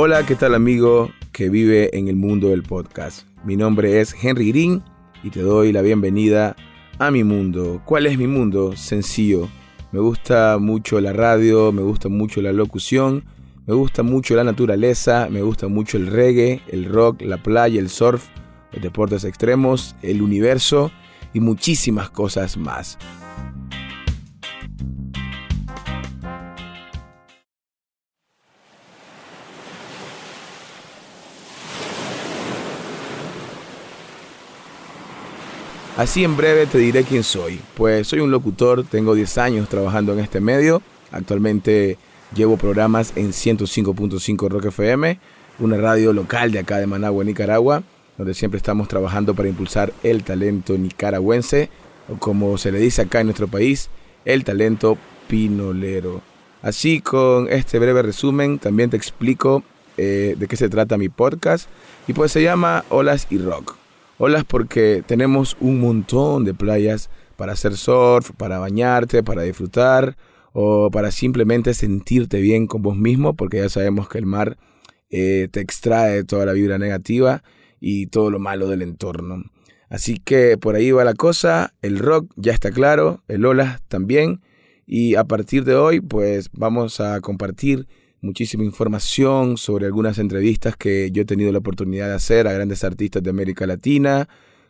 Hola, ¿qué tal amigo que vive en el mundo del podcast? Mi nombre es Henry Green y te doy la bienvenida a mi mundo. ¿Cuál es mi mundo? Sencillo. Me gusta mucho la radio, me gusta mucho la locución, me gusta mucho la naturaleza, me gusta mucho el reggae, el rock, la playa, el surf, los deportes extremos, el universo y muchísimas cosas más. Así en breve te diré quién soy. Pues soy un locutor, tengo 10 años trabajando en este medio. Actualmente llevo programas en 105.5 Rock FM, una radio local de acá de Managua, Nicaragua, donde siempre estamos trabajando para impulsar el talento nicaragüense, o como se le dice acá en nuestro país, el talento pinolero. Así con este breve resumen también te explico eh, de qué se trata mi podcast y pues se llama Olas y Rock. Olas porque tenemos un montón de playas para hacer surf, para bañarte, para disfrutar o para simplemente sentirte bien con vos mismo porque ya sabemos que el mar eh, te extrae toda la vibra negativa y todo lo malo del entorno. Así que por ahí va la cosa, el rock ya está claro, el olas también y a partir de hoy pues vamos a compartir muchísima información sobre algunas entrevistas que yo he tenido la oportunidad de hacer a grandes artistas de América Latina,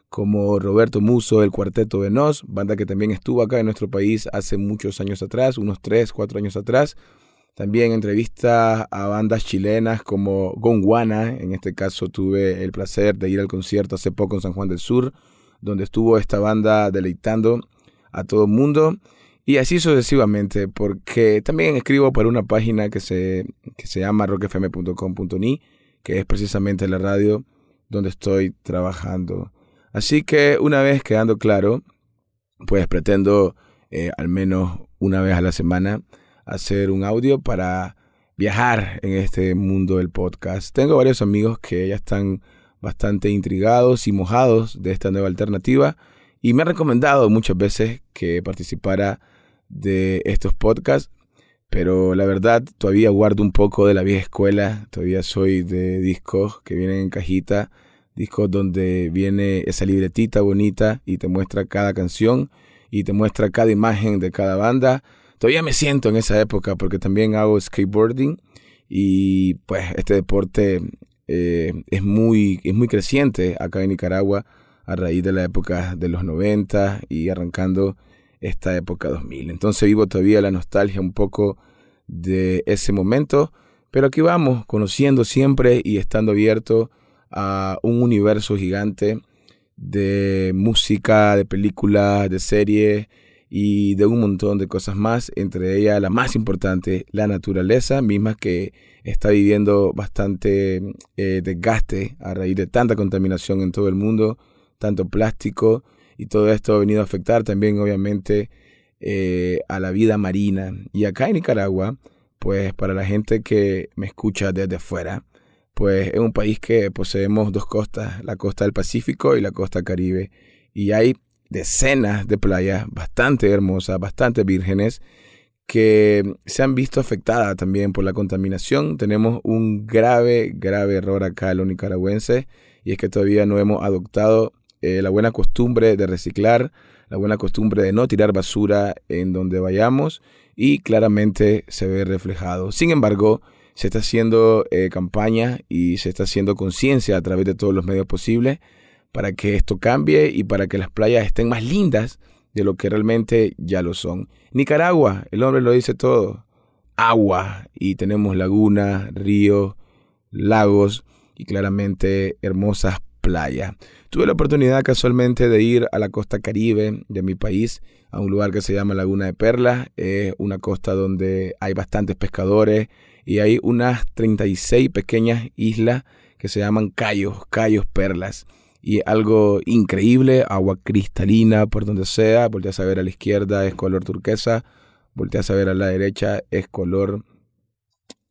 como Roberto Muso del Cuarteto de Nos, banda que también estuvo acá en nuestro país hace muchos años atrás, unos 3, 4 años atrás. También entrevistas a bandas chilenas como Gonguana, en este caso tuve el placer de ir al concierto hace poco en San Juan del Sur, donde estuvo esta banda deleitando a todo el mundo. Y así sucesivamente, porque también escribo para una página que se, que se llama rockfm.com.ni, que es precisamente la radio donde estoy trabajando. Así que una vez quedando claro, pues pretendo eh, al menos una vez a la semana hacer un audio para viajar en este mundo del podcast. Tengo varios amigos que ya están bastante intrigados y mojados de esta nueva alternativa y me han recomendado muchas veces que participara de estos podcasts, pero la verdad todavía guardo un poco de la vieja escuela, todavía soy de discos que vienen en cajita, discos donde viene esa libretita bonita y te muestra cada canción y te muestra cada imagen de cada banda. Todavía me siento en esa época porque también hago skateboarding y pues este deporte eh, es, muy, es muy creciente acá en Nicaragua a raíz de la época de los 90 y arrancando esta época 2000. Entonces vivo todavía la nostalgia un poco de ese momento, pero aquí vamos, conociendo siempre y estando abierto a un universo gigante de música, de películas, de series y de un montón de cosas más, entre ellas la más importante, la naturaleza misma que está viviendo bastante eh, desgaste a raíz de tanta contaminación en todo el mundo, tanto plástico, y todo esto ha venido a afectar también obviamente eh, a la vida marina. Y acá en Nicaragua, pues para la gente que me escucha desde afuera, pues es un país que poseemos dos costas, la costa del Pacífico y la costa caribe. Y hay decenas de playas bastante hermosas, bastante vírgenes, que se han visto afectadas también por la contaminación. Tenemos un grave, grave error acá en los nicaragüenses y es que todavía no hemos adoptado eh, la buena costumbre de reciclar, la buena costumbre de no tirar basura en donde vayamos y claramente se ve reflejado. Sin embargo, se está haciendo eh, campaña y se está haciendo conciencia a través de todos los medios posibles para que esto cambie y para que las playas estén más lindas de lo que realmente ya lo son. Nicaragua, el hombre lo dice todo, agua y tenemos lagunas, ríos, lagos y claramente hermosas playas. Tuve la oportunidad casualmente de ir a la costa caribe de mi país, a un lugar que se llama Laguna de Perlas. Es una costa donde hay bastantes pescadores y hay unas 36 pequeñas islas que se llaman Cayos, Cayos Perlas. Y algo increíble, agua cristalina por donde sea. Volteas a ver a la izquierda, es color turquesa. Volteas a ver a la derecha, es color,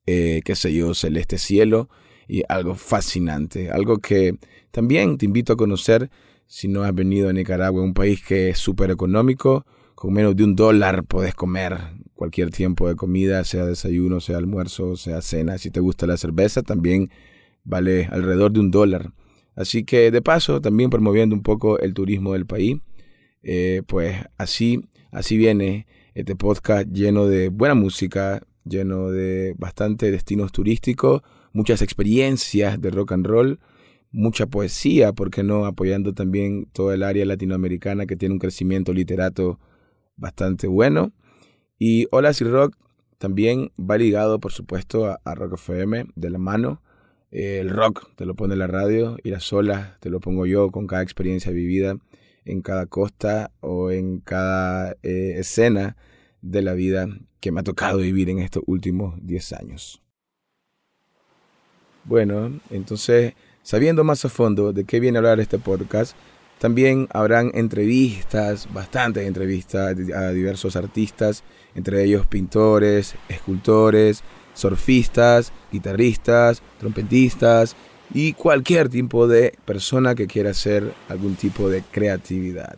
eh, qué sé yo, celeste cielo y algo fascinante, algo que también te invito a conocer si no has venido a Nicaragua, un país que es súper económico, con menos de un dólar puedes comer cualquier tiempo de comida, sea desayuno, sea almuerzo, sea cena. Si te gusta la cerveza, también vale alrededor de un dólar. Así que de paso, también promoviendo un poco el turismo del país, eh, pues así, así viene este podcast lleno de buena música, lleno de bastante destinos turísticos, muchas experiencias de rock and roll, mucha poesía, porque no? Apoyando también toda el área latinoamericana que tiene un crecimiento literato bastante bueno. Y Olas y Rock también va ligado, por supuesto, a, Rock FM de la mano. Eh, el rock te lo pone la radio y las olas te lo pongo yo con cada experiencia vivida en cada costa o en cada eh, escena de la vida que me ha tocado vivir en estos últimos 10 años. Bueno, entonces, sabiendo más a fondo de qué viene a hablar este podcast, también habrán entrevistas, bastantes entrevistas a diversos artistas, entre ellos pintores, escultores, surfistas, guitarristas, trompetistas y cualquier tipo de persona que quiera hacer algún tipo de creatividad.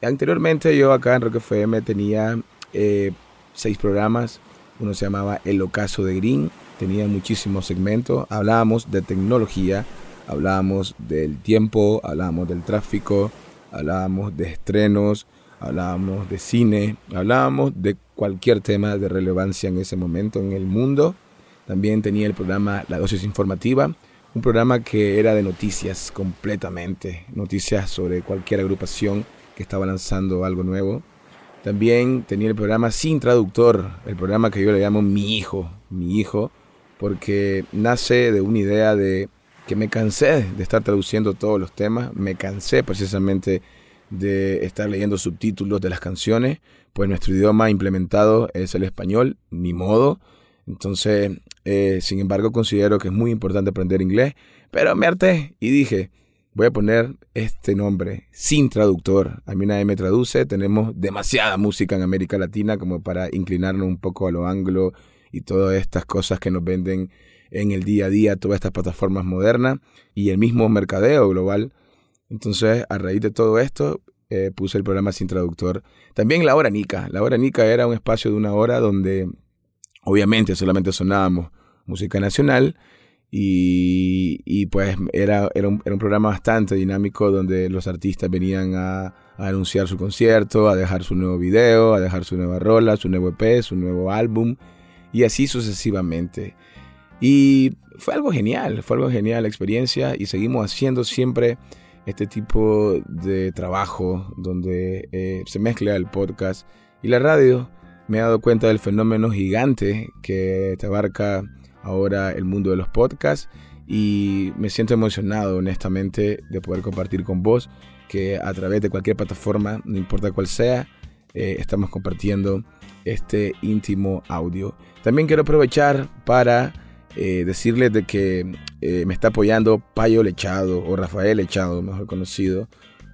Anteriormente yo acá en Rock FM tenía eh, seis programas, uno se llamaba El Ocaso de Green, tenía muchísimos segmentos, hablábamos de tecnología, hablábamos del tiempo, hablábamos del tráfico, hablábamos de estrenos, hablábamos de cine, hablábamos de cualquier tema de relevancia en ese momento en el mundo. También tenía el programa La Dosis Informativa, un programa que era de noticias completamente, noticias sobre cualquier agrupación que estaba lanzando algo nuevo. También tenía el programa Sin Traductor, el programa que yo le llamo Mi Hijo, Mi Hijo, porque nace de una idea de que me cansé de estar traduciendo todos los temas, me cansé precisamente de estar leyendo subtítulos de las canciones, pues nuestro idioma implementado es el español, ni modo. Entonces, eh, sin embargo, considero que es muy importante aprender inglés, pero me harté y dije, voy a poner este nombre sin traductor. A mí nadie me traduce, tenemos demasiada música en América Latina como para inclinarnos un poco a lo anglo y todas estas cosas que nos venden en el día a día todas estas plataformas modernas y el mismo mercadeo global. Entonces, a raíz de todo esto, eh, puse el programa sin traductor. También la hora Nica. La hora Nica era un espacio de una hora donde obviamente solamente sonábamos música nacional y, pues era, era, un, programa bastante dinámico donde los artistas venían a, a, anunciar su concierto, a dejar su nuevo video, a dejar su nueva rola, su nuevo EP, su nuevo álbum y así sucesivamente. Y fue algo genial, fue algo genial la experiencia y seguimos haciendo siempre este tipo de trabajo donde eh, se mezcla el podcast y la radio. Me he dado cuenta del fenómeno gigante que te abarca ahora el mundo de los podcasts y me siento emocionado honestamente de poder compartir con vos que a través de cualquier plataforma, no importa cuál sea, eh, estamos compartiendo este íntimo audio. También quiero aprovechar para eh, decirles de que eh, me está apoyando Payo Lechado o Rafael Lechado, mejor conocido,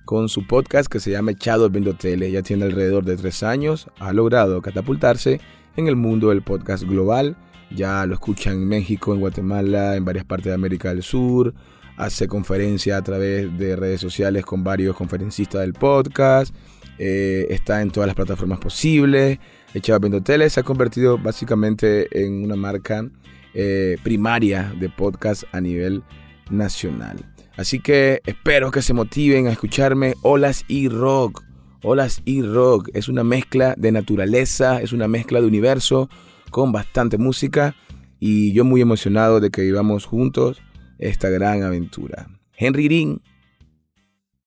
con su podcast que se llama Echado Viendo Tele. Ya tiene alrededor de tres años, ha logrado catapultarse en el mundo del podcast global. Ya lo escuchan en México, en Guatemala, en varias partes de América del Sur. Hace conferencias a través de redes sociales con varios conferencistas del podcast. Eh, está en todas las plataformas posibles. Echado Viendo Tele se ha convertido básicamente en una marca eh, primaria de podcast a nivel nacional. Así que espero que se motiven a escucharme Olas y Rock. Olas y Rock es una mezcla de naturaleza, es una mezcla de universo con bastante música y yo muy emocionado de que vivamos juntos esta gran aventura. Henry Green